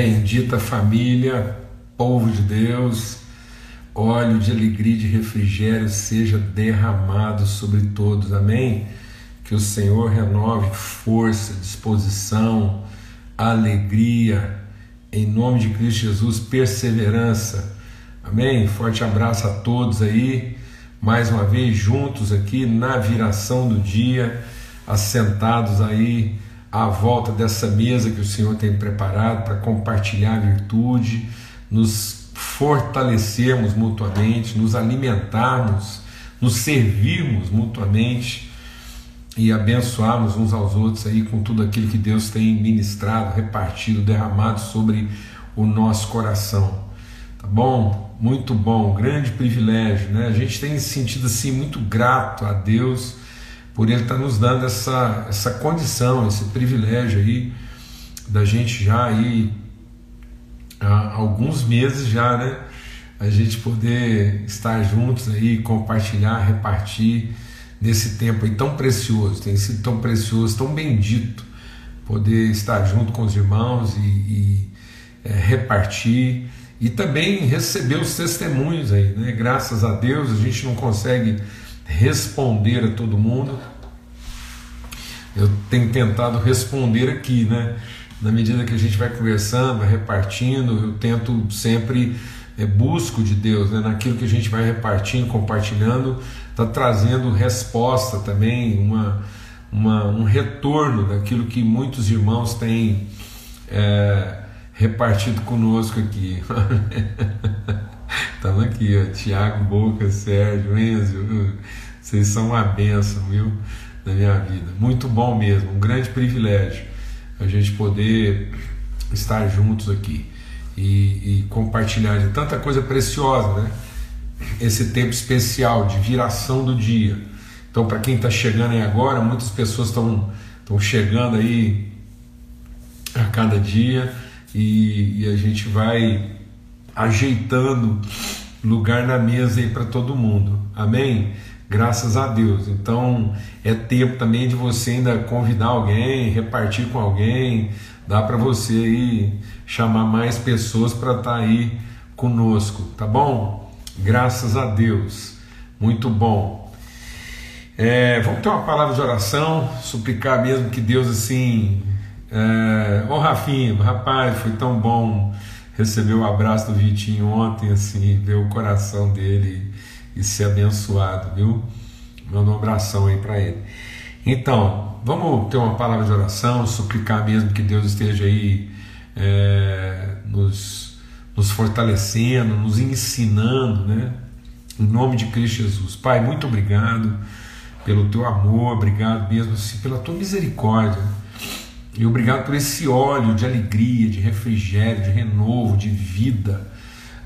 Bendita família, povo de Deus, óleo de alegria e de refrigério seja derramado sobre todos, amém? Que o Senhor renove força, disposição, alegria, em nome de Cristo Jesus, perseverança, amém? Forte abraço a todos aí, mais uma vez juntos aqui na viração do dia, assentados aí à volta dessa mesa que o Senhor tem preparado para compartilhar a virtude, nos fortalecermos mutuamente, nos alimentarmos, nos servirmos mutuamente e abençoarmos uns aos outros aí com tudo aquilo que Deus tem ministrado, repartido, derramado sobre o nosso coração. Tá bom? Muito bom, grande privilégio, né? A gente tem se sentido assim muito grato a Deus por Ele estar tá nos dando essa, essa condição, esse privilégio aí da gente já aí há alguns meses já, né? A gente poder estar juntos aí, compartilhar, repartir nesse tempo aí tão precioso, tem sido tão precioso, tão bendito poder estar junto com os irmãos e, e é, repartir e também receber os testemunhos aí, né? Graças a Deus a gente não consegue responder a todo mundo. Eu tenho tentado responder aqui, né? Na medida que a gente vai conversando, vai repartindo, eu tento sempre é, busco de Deus, né? Naquilo que a gente vai repartindo, compartilhando, está trazendo resposta também, uma, uma, um retorno daquilo que muitos irmãos têm é, repartido conosco aqui. Estamos aqui, ó, Tiago, Boca, Sérgio, Enzo, vocês são uma benção, viu? Na minha vida. Muito bom mesmo, um grande privilégio a gente poder estar juntos aqui e, e compartilhar de tanta coisa preciosa, né? Esse tempo especial de viração do dia. Então, para quem está chegando aí agora, muitas pessoas estão chegando aí a cada dia e, e a gente vai ajeitando lugar na mesa aí para todo mundo. Amém? Graças a Deus. Então é tempo também de você ainda convidar alguém, repartir com alguém, dá para você aí chamar mais pessoas para estar tá aí conosco, tá bom? Graças a Deus. Muito bom. É, vamos ter uma palavra de oração, suplicar mesmo que Deus assim. É, ô Rafinho, rapaz, foi tão bom receber o abraço do Vitinho ontem, assim, ver o coração dele e ser abençoado, viu? Manda um abração aí para ele. Então, vamos ter uma palavra de oração, suplicar mesmo que Deus esteja aí é, nos, nos fortalecendo, nos ensinando, né? Em nome de Cristo Jesus. Pai, muito obrigado pelo teu amor, obrigado mesmo assim, pela tua misericórdia. E obrigado por esse óleo de alegria, de refrigério, de renovo, de vida.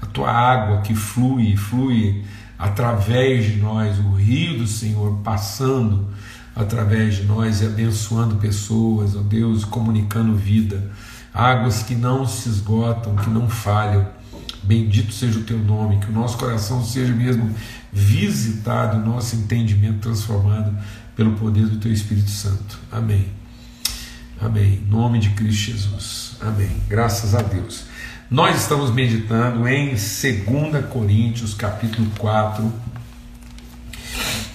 A tua água que flui, flui através de nós, o rio do Senhor passando através de nós e abençoando pessoas, ó Deus, comunicando vida, águas que não se esgotam, que não falham. Bendito seja o teu nome, que o nosso coração seja mesmo visitado, o nosso entendimento transformado pelo poder do teu Espírito Santo. Amém. Amém. Em nome de Cristo Jesus. Amém. Graças a Deus. Nós estamos meditando em 2 Coríntios, capítulo 4,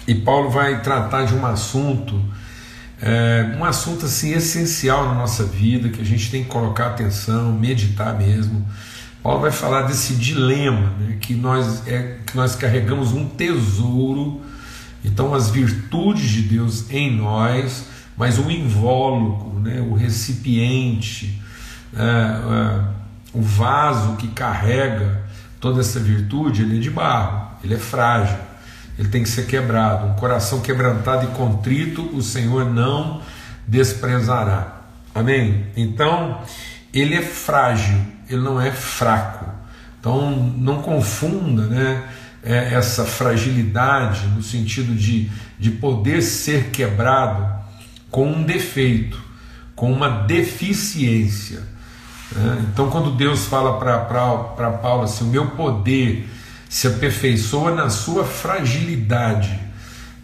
e Paulo vai tratar de um assunto, é, um assunto assim essencial na nossa vida, que a gente tem que colocar atenção, meditar mesmo. Paulo vai falar desse dilema, né, que, nós, é, que nós carregamos um tesouro, então as virtudes de Deus em nós, mas o invólucro, né, o recipiente, é, é, o vaso que carrega toda essa virtude, ele é de barro, ele é frágil, ele tem que ser quebrado. Um coração quebrantado e contrito, o Senhor não desprezará. Amém? Então, ele é frágil, ele não é fraco. Então, não confunda né, é, essa fragilidade no sentido de, de poder ser quebrado com um defeito, com uma deficiência. Né? Então, quando Deus fala para Paulo assim: o meu poder se aperfeiçoa na sua fragilidade,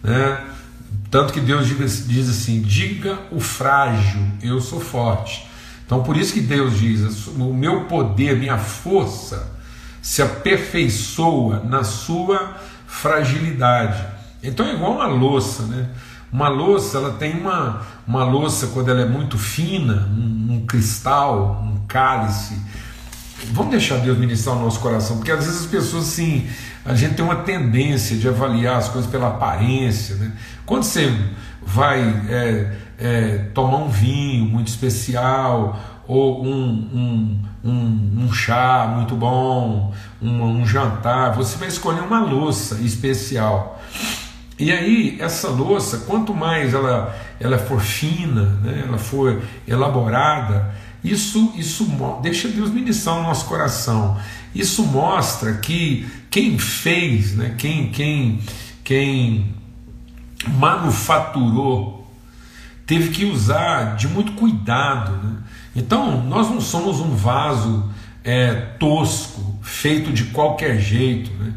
né? tanto que Deus diz, assim: diga o frágil, eu sou forte. Então por isso que Deus diz: o meu poder, minha força se aperfeiçoa na sua fragilidade. Então é igual uma louça, né? Uma louça, ela tem uma, uma louça quando ela é muito fina, um, um cristal, um cálice. Vamos deixar Deus ministrar o nosso coração, porque às vezes as pessoas assim, a gente tem uma tendência de avaliar as coisas pela aparência. Né? Quando você vai é, é, tomar um vinho muito especial, ou um, um, um, um chá muito bom, um, jantar, você vai escolher uma louça especial. E aí, essa louça, quanto mais ela, ela for fina, né, ela for elaborada, isso, isso deixa Deus ministrar no nosso coração. Isso mostra que quem fez, né, quem, quem, quem manufaturou, teve que usar de muito cuidado. Né? Então, nós não somos um vaso é, tosco, feito de qualquer jeito. Né?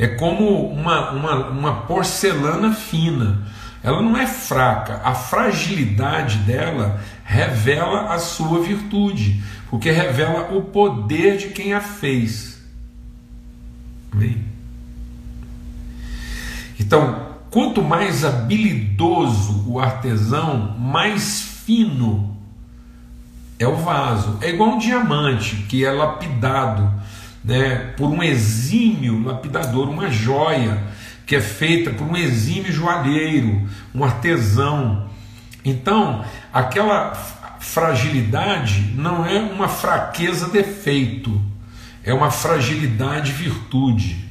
É como uma, uma, uma porcelana fina. Ela não é fraca, a fragilidade dela revela a sua virtude, porque revela o poder de quem a fez. Amém? Então, quanto mais habilidoso o artesão, mais fino é o vaso. É igual um diamante que é lapidado né, por um exímio lapidador, uma joia que é feita por um exímio joalheiro, um artesão. Então, aquela fragilidade não é uma fraqueza defeito, é uma fragilidade virtude.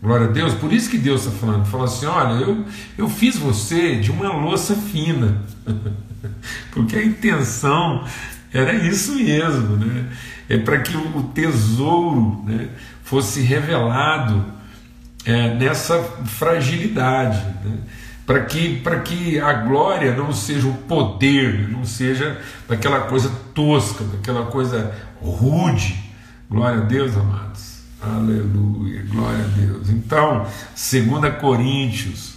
Glória a Deus, por isso que Deus está falando, fala assim: olha, eu, eu fiz você de uma louça fina. Porque a intenção era isso mesmo, né? É para que o tesouro né, fosse revelado é, nessa fragilidade, né? para que, que a glória não seja o poder, não seja daquela coisa tosca, daquela coisa rude. Glória a Deus, amados. Aleluia, glória a Deus. Então, 2 Coríntios,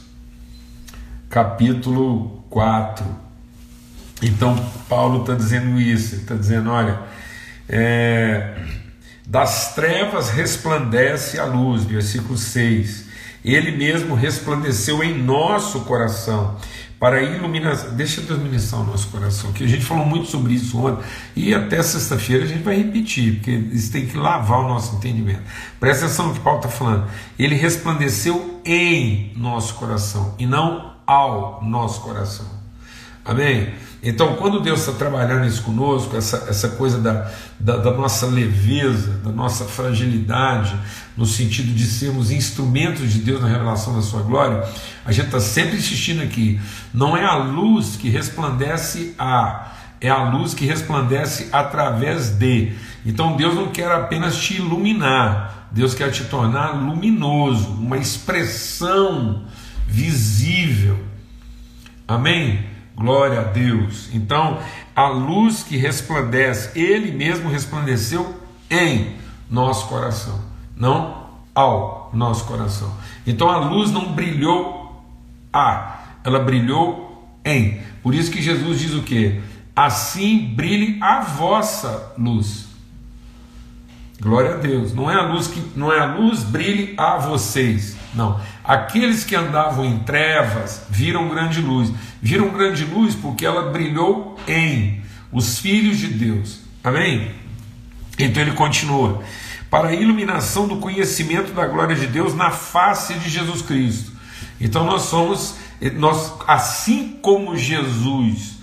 capítulo 4 então, Paulo está dizendo isso, ele está dizendo: olha, é, das trevas resplandece a luz, versículo 6. Ele mesmo resplandeceu em nosso coração para iluminar. Deixa Deus ministrar o nosso coração, que a gente falou muito sobre isso ontem e até sexta-feira a gente vai repetir, porque isso tem que lavar o nosso entendimento. Presta atenção no que Paulo está falando. Ele resplandeceu em nosso coração e não ao nosso coração. Amém? Então, quando Deus está trabalhando isso conosco, essa, essa coisa da, da, da, nossa leveza, da nossa fragilidade, no sentido de sermos instrumentos de Deus na revelação da Sua glória, a gente está sempre insistindo aqui: não é a luz que resplandece a, é a luz que resplandece através de. Então, Deus não quer apenas te iluminar, Deus quer te tornar luminoso, uma expressão visível. Amém? Glória a Deus. Então, a luz que resplandece, ele mesmo resplandeceu em nosso coração, não ao nosso coração. Então a luz não brilhou a, ela brilhou em. Por isso que Jesus diz o que? Assim brilhe a vossa luz. Glória a Deus. Não é a luz que não é a luz brilhe a vocês. Não. Aqueles que andavam em trevas viram grande luz. Viram grande luz porque ela brilhou em os filhos de Deus. Amém? Então ele continua: para a iluminação do conhecimento da glória de Deus na face de Jesus Cristo. Então nós somos, nós, assim como Jesus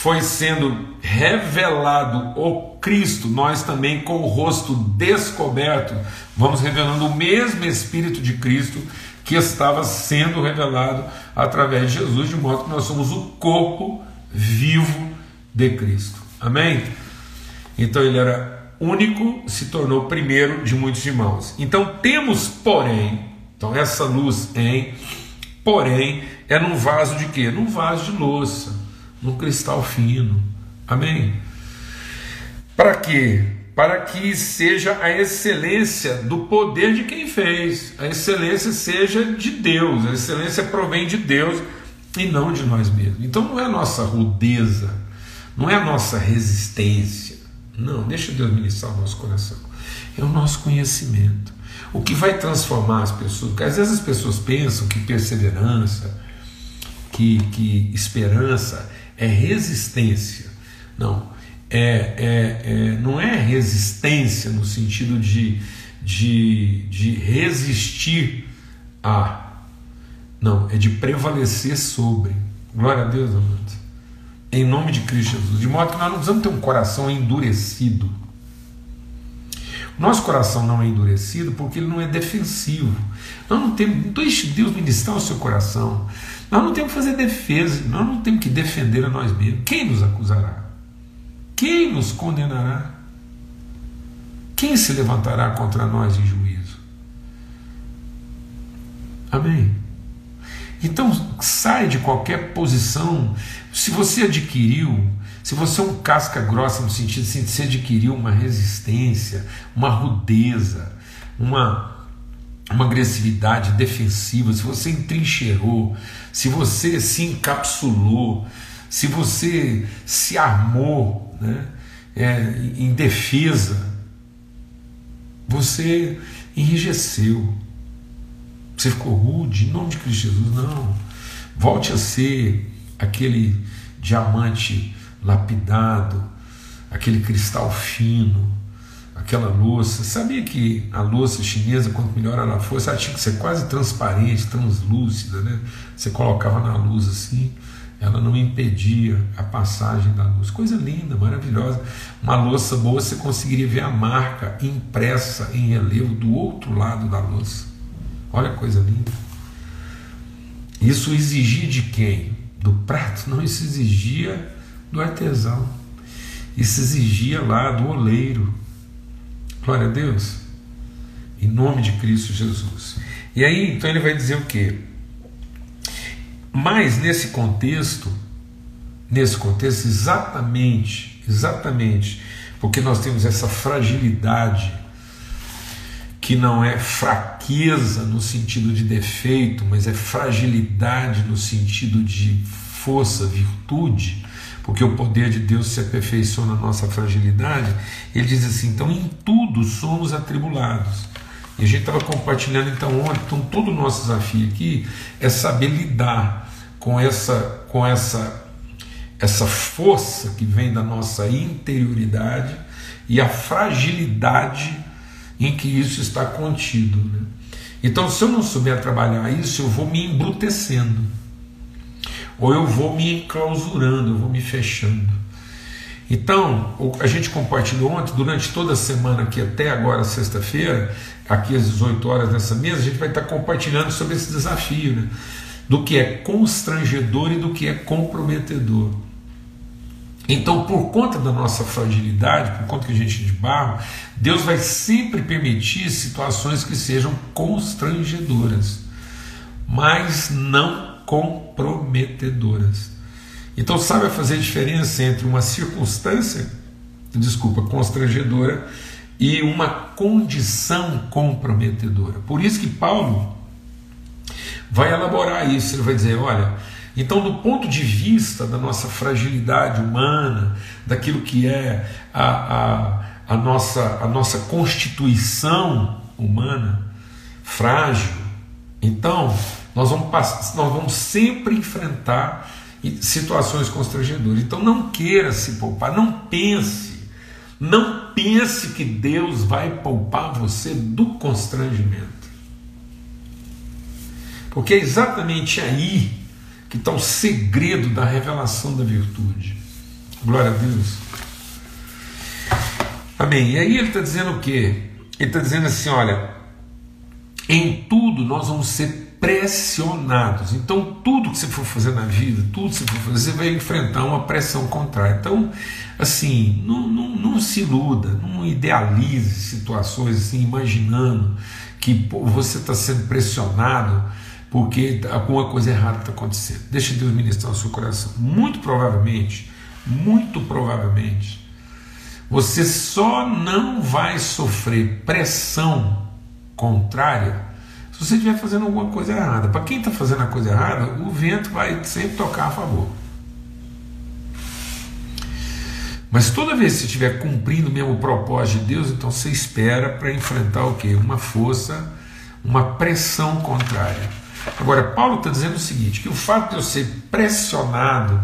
foi sendo revelado o Cristo, nós também com o rosto descoberto, vamos revelando o mesmo Espírito de Cristo que estava sendo revelado através de Jesus, de modo que nós somos o corpo vivo de Cristo. Amém? Então ele era único, se tornou primeiro de muitos irmãos. Então temos, porém, então essa luz em, porém, é num vaso de quê? Num vaso de louça no cristal fino. Amém? Para quê? Para que seja a excelência do poder de quem fez, a excelência seja de Deus, a excelência provém de Deus e não de nós mesmos. Então não é a nossa rudeza, não é a nossa resistência. Não, deixa Deus ministrar o nosso coração. É o nosso conhecimento. O que vai transformar as pessoas. Porque às vezes as pessoas pensam que perseverança, que, que esperança é resistência. Não. É, é, é, não é resistência no sentido de, de, de resistir a. Não, é de prevalecer sobre. Glória a Deus, amados. Em nome de Cristo Jesus. De modo que nós não precisamos ter um coração endurecido. Nosso coração não é endurecido porque ele não é defensivo. Nós não temos. Deixe Deus ministrar o seu coração. Nós não temos que fazer defesa. Nós não temos que defender a nós mesmos. Quem nos acusará? Quem nos condenará? Quem se levantará contra nós em juízo? Amém. Então sai de qualquer posição. Se você adquiriu, se você é um casca grossa no sentido de se adquiriu uma resistência, uma rudeza, uma, uma agressividade defensiva, se você entrincheirou, se você se encapsulou, se você se armou né, é, em defesa, você enrijeceu. Você ficou rude, em nome de Cristo Jesus, não. Volte a ser aquele diamante lapidado, aquele cristal fino, aquela louça. Sabia que a louça chinesa, quanto melhor ela fosse, ela tinha que ser quase transparente, translúcida, né? Você colocava na luz assim, ela não impedia a passagem da luz. Coisa linda, maravilhosa. Uma louça boa você conseguiria ver a marca impressa em relevo do outro lado da louça. Olha a coisa linda. Isso exigia de quem? Do prato? Não, isso exigia do artesão. Isso exigia lá do oleiro. Glória a Deus. Em nome de Cristo Jesus. E aí, então ele vai dizer o quê? Mas nesse contexto, nesse contexto, exatamente, exatamente, porque nós temos essa fragilidade que não é fraqueza no sentido de defeito, mas é fragilidade no sentido de força, virtude, porque o poder de Deus se aperfeiçoa na nossa fragilidade. Ele diz assim: então em tudo somos atribulados. E a gente estava compartilhando então ontem, então todo o nosso desafio aqui é saber lidar com essa, com essa, essa força que vem da nossa interioridade e a fragilidade em que isso está contido. Né? Então, se eu não souber trabalhar isso, eu vou me embrutecendo, ou eu vou me enclausurando, eu vou me fechando. Então, a gente compartilhou ontem, durante toda a semana, aqui até agora, sexta-feira, aqui às 18 horas nessa mesa, a gente vai estar compartilhando sobre esse desafio, né? do que é constrangedor e do que é comprometedor. Então, por conta da nossa fragilidade, por conta que a gente é de barro, Deus vai sempre permitir situações que sejam constrangedoras, mas não comprometedoras. Então, sabe fazer diferença entre uma circunstância, desculpa, constrangedora e uma condição comprometedora. Por isso que Paulo vai elaborar isso, ele vai dizer, olha, então, do ponto de vista da nossa fragilidade humana, daquilo que é a, a, a, nossa, a nossa constituição humana frágil, então nós vamos, nós vamos sempre enfrentar situações constrangedoras. Então, não queira se poupar, não pense, não pense que Deus vai poupar você do constrangimento. Porque é exatamente aí que está o segredo da revelação da virtude. Glória a Deus. Amém. E aí ele está dizendo o quê? Ele está dizendo assim: olha, em tudo nós vamos ser pressionados. Então, tudo que você for fazer na vida, tudo que você for fazer, você vai enfrentar uma pressão contrária. Então, assim, não, não, não se iluda, não idealize situações assim, imaginando que você está sendo pressionado porque alguma coisa errada está acontecendo. Deixa Deus ministrar o seu coração. Muito provavelmente, muito provavelmente, você só não vai sofrer pressão contrária se você estiver fazendo alguma coisa errada. Para quem está fazendo a coisa errada, o vento vai sempre tocar a favor. Mas toda vez que você estiver cumprindo mesmo o propósito de Deus, então você espera para enfrentar o quê? Uma força, uma pressão contrária. Agora, Paulo está dizendo o seguinte: que o fato de eu ser pressionado,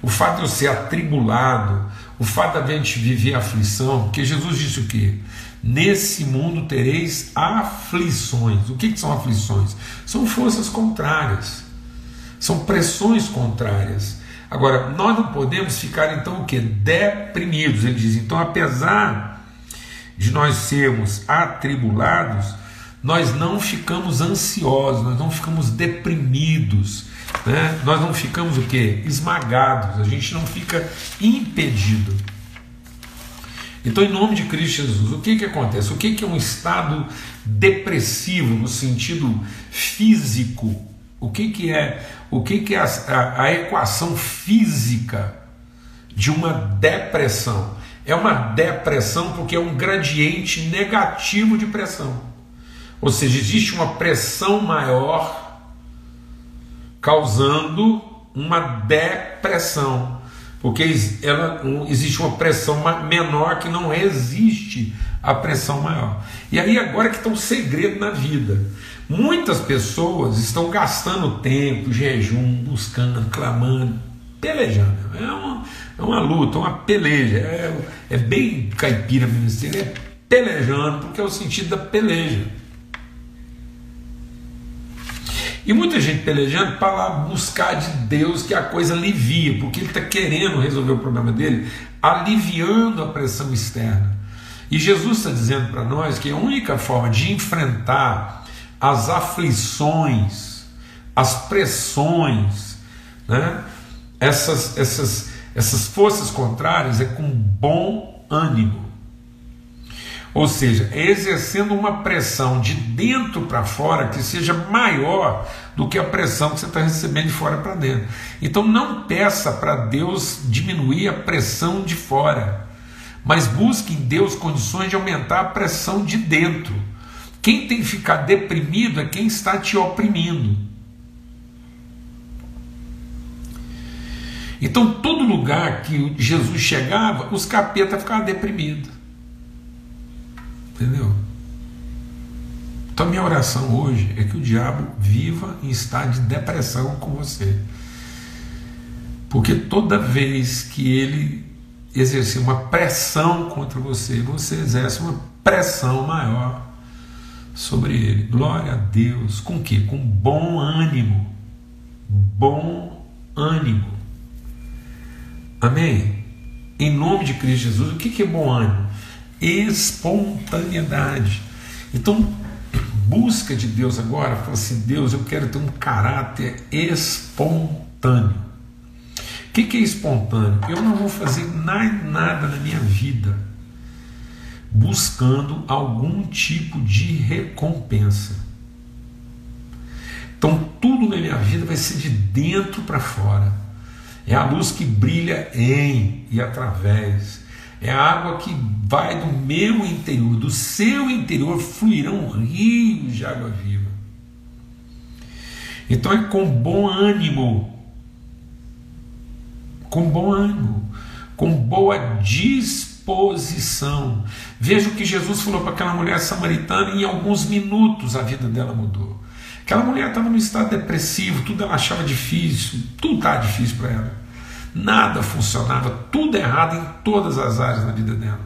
o fato de eu ser atribulado, o fato de a gente viver aflição, porque Jesus disse o quê? Nesse mundo tereis aflições. O que, que são aflições? São forças contrárias, são pressões contrárias. Agora, nós não podemos ficar então o que? Deprimidos. Ele diz, então, apesar de nós sermos atribulados, nós não ficamos ansiosos, nós não ficamos deprimidos, né? nós não ficamos o que? Esmagados, a gente não fica impedido. Então, em nome de Cristo Jesus, o que, que acontece? O que, que é um estado depressivo no sentido físico o que, que é, o que, que é a, a, a equação física de uma depressão? É uma depressão porque é um gradiente negativo de pressão. Ou seja, existe uma pressão maior causando uma depressão. Porque ela, existe uma pressão menor que não existe a pressão maior. E aí agora que está um segredo na vida. Muitas pessoas estão gastando tempo, jejum, buscando, clamando, pelejando. É uma, é uma luta, uma peleja. É, é bem caipira mesmo, é pelejando, porque é o sentido da peleja. E muita gente pelejando para lá buscar de Deus que a coisa alivia, porque ele está querendo resolver o problema dele, aliviando a pressão externa. E Jesus está dizendo para nós que a única forma de enfrentar as aflições, as pressões, né? essas, essas, essas forças contrárias é com bom ânimo. Ou seja, exercendo uma pressão de dentro para fora que seja maior do que a pressão que você está recebendo de fora para dentro. Então não peça para Deus diminuir a pressão de fora, mas busque em Deus condições de aumentar a pressão de dentro. Quem tem que ficar deprimido é quem está te oprimindo. Então, todo lugar que Jesus chegava, os capetas ficavam deprimidos. Entendeu? Então, minha oração hoje é que o diabo viva em estado de depressão com você. Porque toda vez que ele exercer uma pressão contra você, você exerce uma pressão maior sobre ele. Glória a Deus. Com que? Com bom ânimo. Bom ânimo. Amém? Em nome de Cristo Jesus, o que é bom ânimo? Espontaneidade. Então, busca de Deus agora, fala assim: Deus, eu quero ter um caráter espontâneo. O que é espontâneo? Eu não vou fazer nada na minha vida buscando algum tipo de recompensa. Então tudo na minha vida vai ser de dentro para fora. É a luz que brilha em e através. É a água que vai do meu interior, do seu interior fluirão rios de água viva. Então é com bom ânimo, com bom ânimo, com boa disposição posição. Veja o que Jesus falou para aquela mulher samaritana e em alguns minutos a vida dela mudou. Aquela mulher estava num estado depressivo, tudo ela achava difícil, tudo estava difícil para ela. Nada funcionava, tudo errado em todas as áreas da vida dela.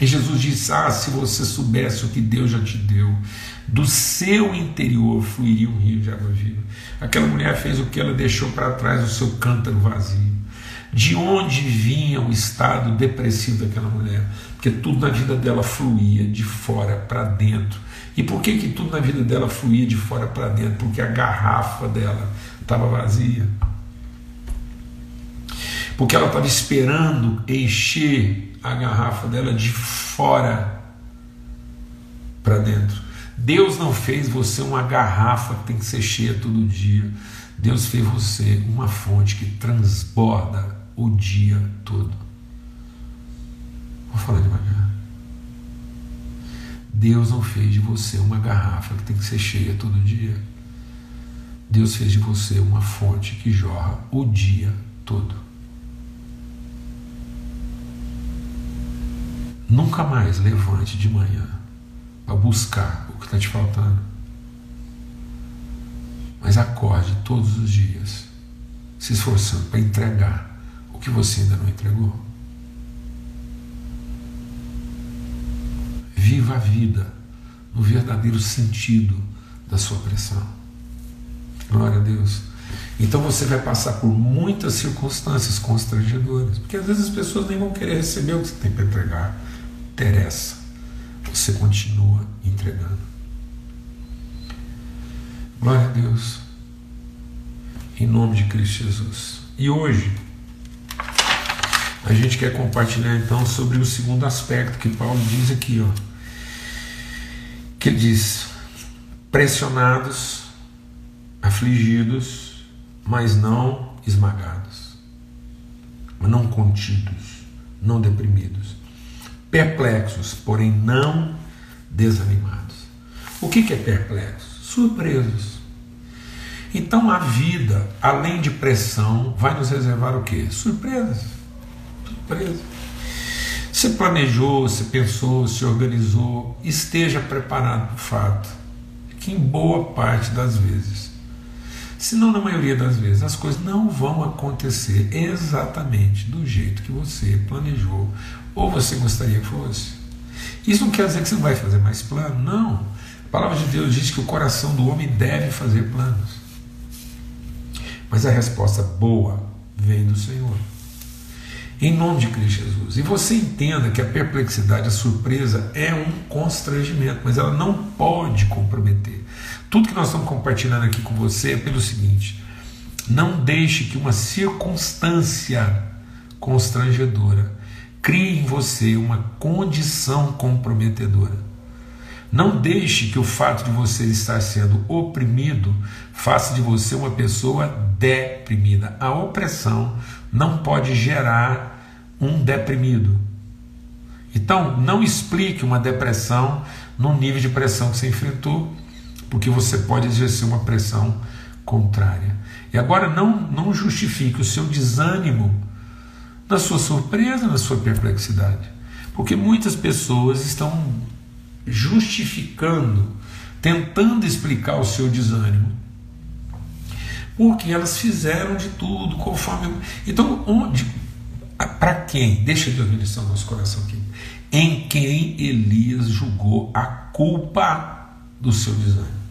E Jesus disse: Ah, se você soubesse o que Deus já te deu, do seu interior fluiria um rio de água viva. Aquela mulher fez o que ela deixou para trás o seu cântaro vazio. De onde vinha o estado depressivo daquela mulher? Porque tudo na vida dela fluía de fora para dentro. E por que, que tudo na vida dela fluía de fora para dentro? Porque a garrafa dela estava vazia. Porque ela estava esperando encher a garrafa dela de fora para dentro. Deus não fez você uma garrafa que tem que ser cheia todo dia. Deus fez você uma fonte que transborda o dia todo. Vou falar devagar. Deus não fez de você uma garrafa que tem que ser cheia todo dia. Deus fez de você uma fonte que jorra o dia todo. Nunca mais levante de manhã para buscar o que está te faltando. Mas acorde todos os dias, se esforçando para entregar o que você ainda não entregou. Viva a vida no verdadeiro sentido da sua pressão. Glória a Deus. Então você vai passar por muitas circunstâncias constrangedoras, porque às vezes as pessoas nem vão querer receber o que você tem para entregar. Interessa. Você continua entregando. Glória a Deus. Em nome de Cristo Jesus. E hoje a gente quer compartilhar então sobre o segundo aspecto que Paulo diz aqui, ó. Que ele diz: pressionados, afligidos, mas não esmagados, não contidos, não deprimidos, perplexos, porém não desanimados. O que é perplexo? Surpresos. Então a vida, além de pressão, vai nos reservar o quê? Surpresas. Surpresas. Você planejou, você pensou, se organizou, esteja preparado para o fato que, em boa parte das vezes, se não na maioria das vezes, as coisas não vão acontecer exatamente do jeito que você planejou ou você gostaria que fosse. Isso não quer dizer que você não vai fazer mais plano, não. A palavra de Deus diz que o coração do homem deve fazer planos. Mas a resposta boa vem do Senhor. Em nome de Cristo Jesus. E você entenda que a perplexidade, a surpresa é um constrangimento, mas ela não pode comprometer. Tudo que nós estamos compartilhando aqui com você é pelo seguinte: não deixe que uma circunstância constrangedora crie em você uma condição comprometedora. Não deixe que o fato de você estar sendo oprimido faça de você uma pessoa deprimida. A opressão não pode gerar um deprimido. Então, não explique uma depressão no nível de pressão que você enfrentou porque você pode exercer uma pressão contrária. E agora não, não justifique o seu desânimo na sua surpresa, na sua perplexidade. Porque muitas pessoas estão justificando, tentando explicar o seu desânimo. Porque elas fizeram de tudo conforme. Então, onde. Para quem? Deixa Deus ministrar no nosso coração aqui. Em quem Elias julgou a culpa do seu desânimo.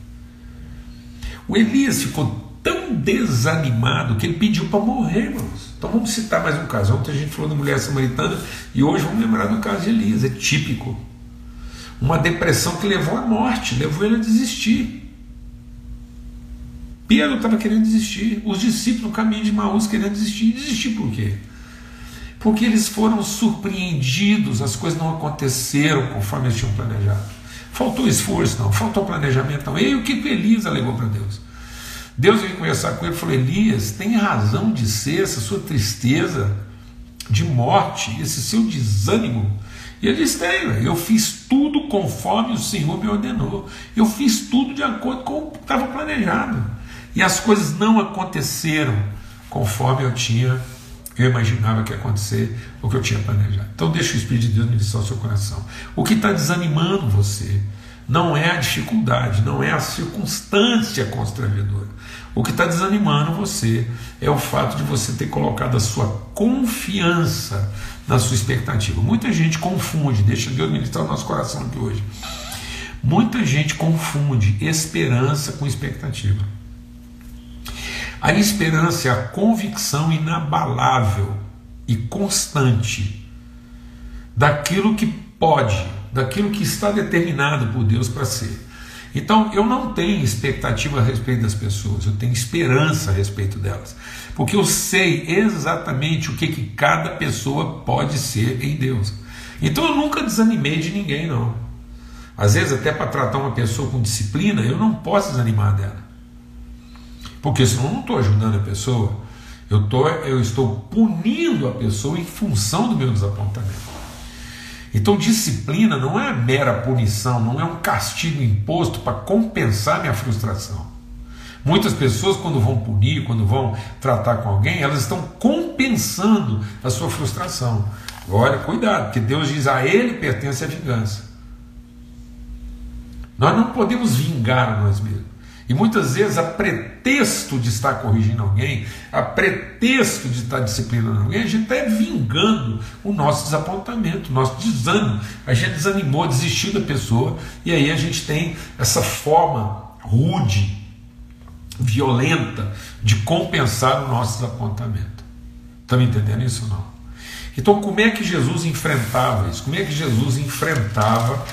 O Elias ficou tão desanimado que ele pediu para morrer, irmãos. Então vamos citar mais um caso. Ontem a gente falou da mulher samaritana e hoje vamos lembrar do caso de Elias. É típico. Uma depressão que levou à morte, levou ele a desistir. Pedro estava querendo desistir. Os discípulos no caminho de Maús querendo desistir. Desistir por quê? Porque eles foram surpreendidos, as coisas não aconteceram conforme eles tinham planejado. Faltou esforço, não, faltou planejamento, não. E o que Elias alegou para Deus? Deus veio conversar com ele e falou: Elias, tem razão de ser essa sua tristeza de morte, esse seu desânimo. E ele disse: Tem, eu fiz tudo conforme o Senhor me ordenou. Eu fiz tudo de acordo com o que estava planejado. E as coisas não aconteceram conforme eu tinha eu imaginava que ia acontecer o que eu tinha planejado. Então deixa o Espírito de Deus ministrar o seu coração. O que está desanimando você não é a dificuldade, não é a circunstância constrangedora. O que está desanimando você é o fato de você ter colocado a sua confiança na sua expectativa. Muita gente confunde, deixa Deus ministrar o nosso coração aqui hoje. Muita gente confunde esperança com expectativa. A esperança é a convicção inabalável e constante daquilo que pode, daquilo que está determinado por Deus para ser. Então eu não tenho expectativa a respeito das pessoas, eu tenho esperança a respeito delas, porque eu sei exatamente o que, que cada pessoa pode ser em Deus. Então eu nunca desanimei de ninguém, não. Às vezes, até para tratar uma pessoa com disciplina, eu não posso desanimar dela. Porque senão eu não estou ajudando a pessoa, eu, tô, eu estou punindo a pessoa em função do meu desapontamento. Então, disciplina não é mera punição, não é um castigo imposto para compensar minha frustração. Muitas pessoas, quando vão punir, quando vão tratar com alguém, elas estão compensando a sua frustração. Olha, cuidado, porque Deus diz a ele pertence a vingança. Nós não podemos vingar nós mesmos. E muitas vezes, a pretexto de estar corrigindo alguém, a pretexto de estar disciplinando alguém, a gente está vingando o nosso desapontamento, o nosso desânimo. A gente desanimou, desistiu da pessoa, e aí a gente tem essa forma rude, violenta, de compensar o nosso desapontamento. Estão me entendendo isso ou não? Então, como é que Jesus enfrentava isso? Como é que Jesus enfrentava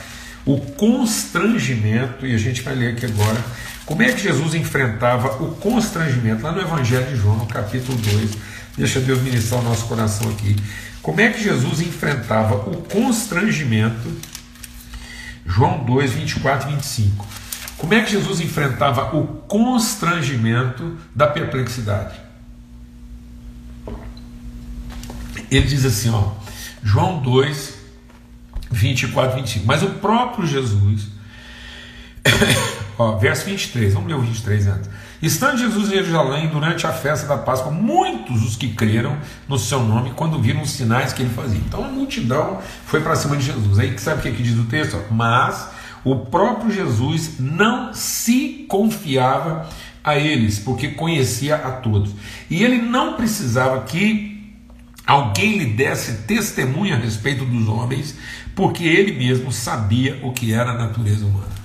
o constrangimento? E a gente vai ler aqui agora como é que Jesus enfrentava o constrangimento? Lá no Evangelho de João, no capítulo 2, deixa Deus ministrar o nosso coração aqui. Como é que Jesus enfrentava o constrangimento? João 2, 24 e 25. Como é que Jesus enfrentava o constrangimento da perplexidade? Ele diz assim, ó, João 2, 24 e 25. Mas o próprio Jesus Ó, verso 23, vamos ler o 23 antes. Estando Jesus em Jerusalém durante a festa da Páscoa, muitos os que creram no seu nome quando viram os sinais que ele fazia. Então a multidão foi para cima de Jesus. Aí sabe o que, que diz o texto? Mas o próprio Jesus não se confiava a eles, porque conhecia a todos. E ele não precisava que alguém lhe desse testemunho a respeito dos homens, porque ele mesmo sabia o que era a natureza humana.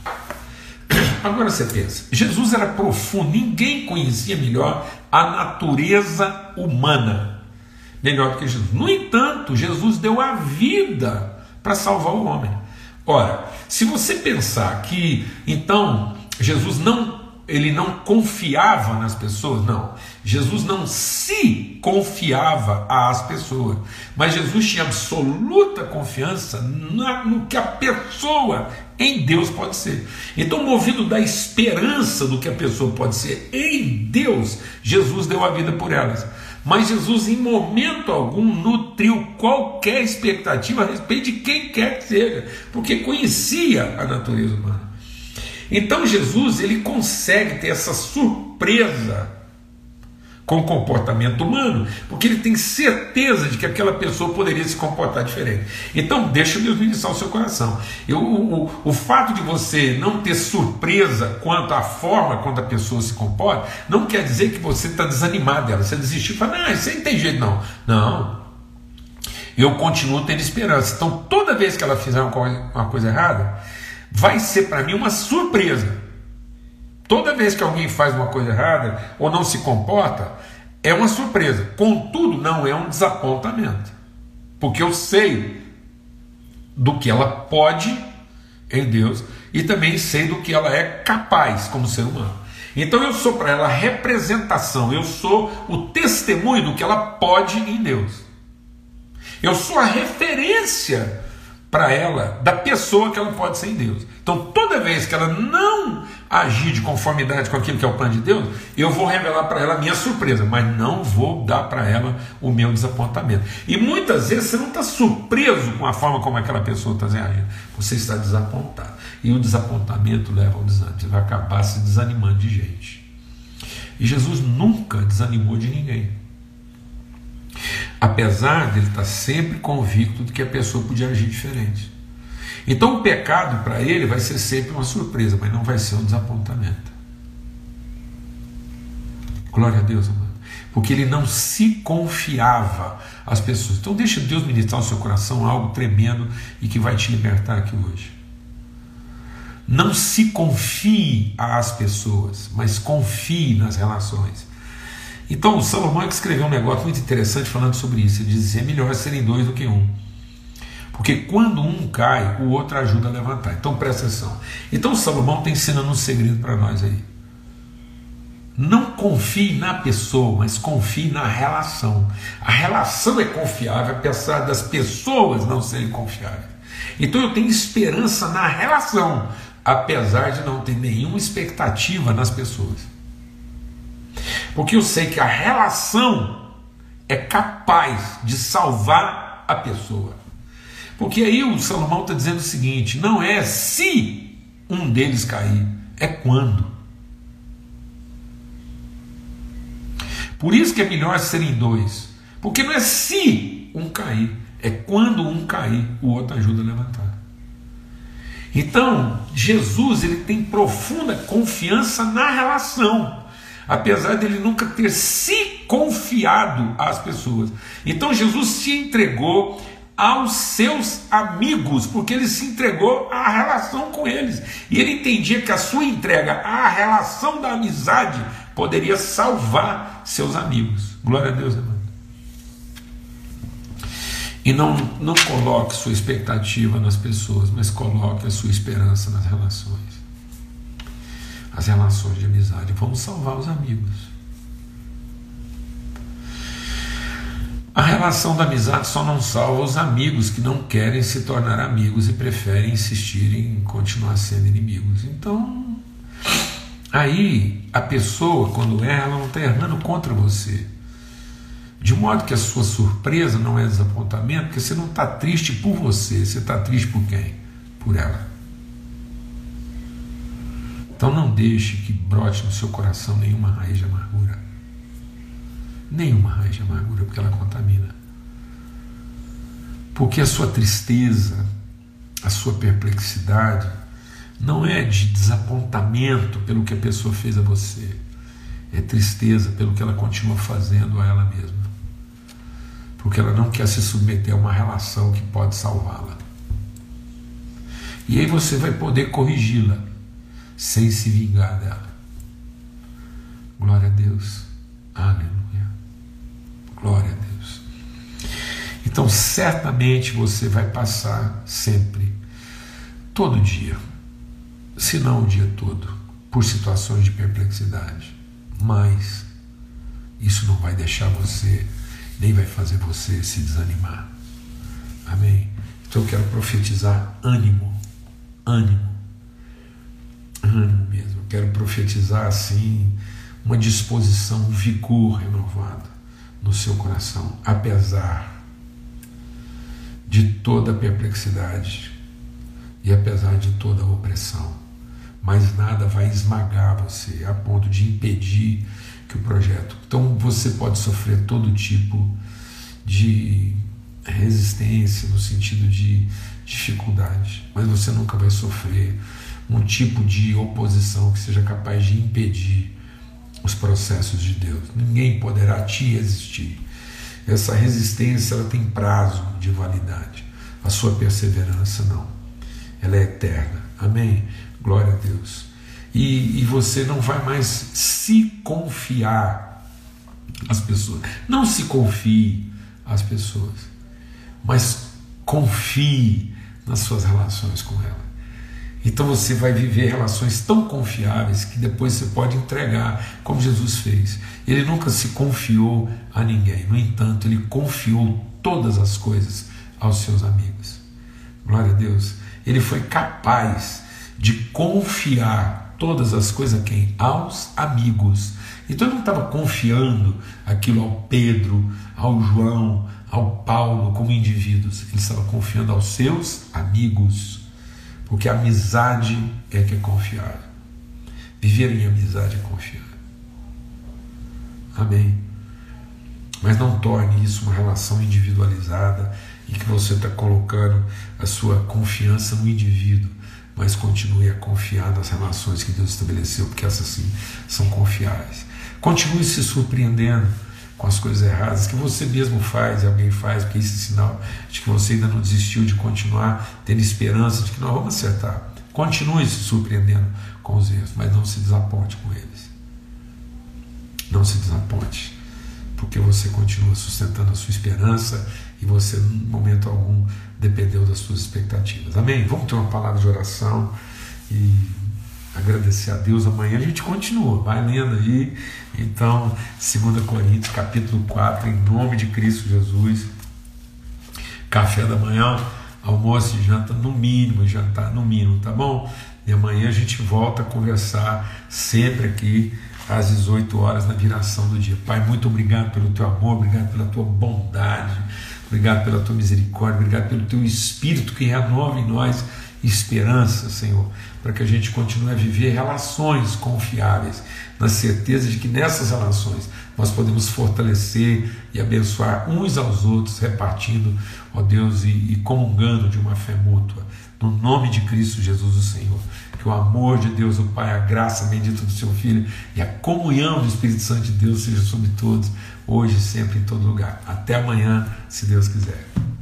Agora você pensa, Jesus era profundo, ninguém conhecia melhor a natureza humana, melhor do que Jesus. No entanto, Jesus deu a vida para salvar o homem. Ora, se você pensar que então Jesus não ele não confiava nas pessoas, não. Jesus não se confiava às pessoas, mas Jesus tinha absoluta confiança no que a pessoa em Deus pode ser. Então, movido da esperança do que a pessoa pode ser em Deus, Jesus deu a vida por elas. Mas Jesus, em momento algum, nutriu qualquer expectativa a respeito de quem quer que seja, porque conhecia a natureza humana. Então Jesus ele consegue ter essa surpresa com o comportamento humano, porque ele tem certeza de que aquela pessoa poderia se comportar diferente. Então, deixa Deus ministrar o seu coração. Eu, o, o, o fato de você não ter surpresa quanto à forma quando a pessoa se comporta, não quer dizer que você está desanimado dela. Você desistiu e fala, não, isso aí não tem jeito, não. Não. Eu continuo tendo esperança. Então, toda vez que ela fizer uma coisa, uma coisa errada, vai ser para mim uma surpresa. Toda vez que alguém faz uma coisa errada ou não se comporta, é uma surpresa. Contudo, não é um desapontamento. Porque eu sei do que ela pode em Deus e também sei do que ela é capaz como ser humano. Então eu sou para ela a representação, eu sou o testemunho do que ela pode em Deus. Eu sou a referência para ela da pessoa que ela pode ser em Deus. Então, toda vez que ela não agir de conformidade com aquilo que é o plano de Deus, eu vou revelar para ela a minha surpresa, mas não vou dar para ela o meu desapontamento. E muitas vezes você não está surpreso com a forma como aquela pessoa está reagindo, você está desapontado. E o desapontamento leva ao desânimo, você vai acabar se desanimando de gente. E Jesus nunca desanimou de ninguém apesar de ele estar sempre convicto de que a pessoa podia agir diferente. Então o pecado para ele vai ser sempre uma surpresa, mas não vai ser um desapontamento. Glória a Deus, amado. Porque ele não se confiava às pessoas. Então deixa Deus ministrar o seu coração algo tremendo e que vai te libertar aqui hoje. Não se confie às pessoas, mas confie nas relações. Então, o Salomão é escreveu um negócio muito interessante falando sobre isso. Ele diz: é melhor serem dois do que um. Porque quando um cai, o outro ajuda a levantar. Então presta atenção. Então Salomão está ensinando um segredo para nós aí. Não confie na pessoa, mas confie na relação. A relação é confiável, apesar das pessoas não serem confiáveis. Então eu tenho esperança na relação, apesar de não ter nenhuma expectativa nas pessoas. Porque eu sei que a relação é capaz de salvar a pessoa. Porque aí o Salomão está dizendo o seguinte: não é se um deles cair, é quando. Por isso que é melhor serem dois. Porque não é se um cair, É quando um cair, o outro ajuda a levantar. Então, Jesus ele tem profunda confiança na relação, apesar dele nunca ter se confiado às pessoas. Então, Jesus se entregou aos seus amigos, porque ele se entregou à relação com eles. E ele entendia que a sua entrega à relação da amizade poderia salvar seus amigos. Glória a Deus, irmão. E não, não coloque sua expectativa nas pessoas, mas coloque a sua esperança nas relações. As relações de amizade. Vamos salvar os amigos. A relação da amizade só não salva os amigos que não querem se tornar amigos e preferem insistir em continuar sendo inimigos. Então, aí a pessoa, quando erra, ela não está errando contra você. De modo que a sua surpresa não é desapontamento, porque você não está triste por você, você está triste por quem? Por ela. Então não deixe que brote no seu coração nenhuma raiz de amargura nenhuma raiz de amargura, porque ela contamina. Porque a sua tristeza, a sua perplexidade, não é de desapontamento pelo que a pessoa fez a você, é tristeza pelo que ela continua fazendo a ela mesma. Porque ela não quer se submeter a uma relação que pode salvá-la. E aí você vai poder corrigi-la sem se vingar dela. Glória a Deus. Aleluia. Glória a Deus. Então, certamente você vai passar sempre, todo dia, se não o dia todo, por situações de perplexidade. Mas isso não vai deixar você, nem vai fazer você se desanimar. Amém? Então eu quero profetizar ânimo, ânimo, ânimo mesmo. Eu quero profetizar assim uma disposição, um vigor renovado no seu coração, apesar de toda a perplexidade e apesar de toda a opressão. Mas nada vai esmagar você a ponto de impedir que o projeto. Então você pode sofrer todo tipo de resistência no sentido de dificuldade, mas você nunca vai sofrer um tipo de oposição que seja capaz de impedir os processos de Deus. Ninguém poderá te resistir. Essa resistência ela tem prazo de validade. A sua perseverança não. Ela é eterna. Amém? Glória a Deus. E, e você não vai mais se confiar às pessoas. Não se confie às pessoas, mas confie nas suas relações com elas. Então você vai viver relações tão confiáveis que depois você pode entregar, como Jesus fez. Ele nunca se confiou a ninguém, no entanto, ele confiou todas as coisas aos seus amigos. Glória a Deus. Ele foi capaz de confiar todas as coisas a quem? Aos amigos. Então ele não estava confiando aquilo ao Pedro, ao João, ao Paulo como indivíduos, ele estava confiando aos seus amigos. Porque amizade é que é confiável. Viver em amizade é confiável. Amém. Mas não torne isso uma relação individualizada em que você está colocando a sua confiança no indivíduo, mas continue a confiar nas relações que Deus estabeleceu, porque essas sim são confiáveis. Continue se surpreendendo com as coisas erradas que você mesmo faz e alguém faz, porque isso é sinal de que você ainda não desistiu de continuar tendo esperança de que nós vamos acertar. Continue se surpreendendo com os erros, mas não se desaponte com eles. Não se desaponte, porque você continua sustentando a sua esperança e você, em momento algum, dependeu das suas expectativas. Amém? Vamos ter uma palavra de oração e agradecer a Deus. Amanhã a gente continua, vai lendo aí. Então, 2 Coríntios, capítulo 4, em nome de Cristo Jesus. Café da manhã, almoço e janta no mínimo, jantar no mínimo, tá bom? E amanhã a gente volta a conversar sempre aqui às 18 horas na viração do dia. Pai, muito obrigado pelo teu amor, obrigado pela tua bondade, obrigado pela tua misericórdia, obrigado pelo teu espírito que renova em nós esperança, Senhor, para que a gente continue a viver relações confiáveis, na certeza de que nessas relações nós podemos fortalecer e abençoar uns aos outros, repartindo, ó Deus, e, e comungando de uma fé mútua. No nome de Cristo Jesus, o Senhor. Que o amor de Deus, o Pai, a graça bendita do seu Filho e a comunhão do Espírito Santo de Deus seja sobre todos, hoje, sempre, em todo lugar. Até amanhã, se Deus quiser.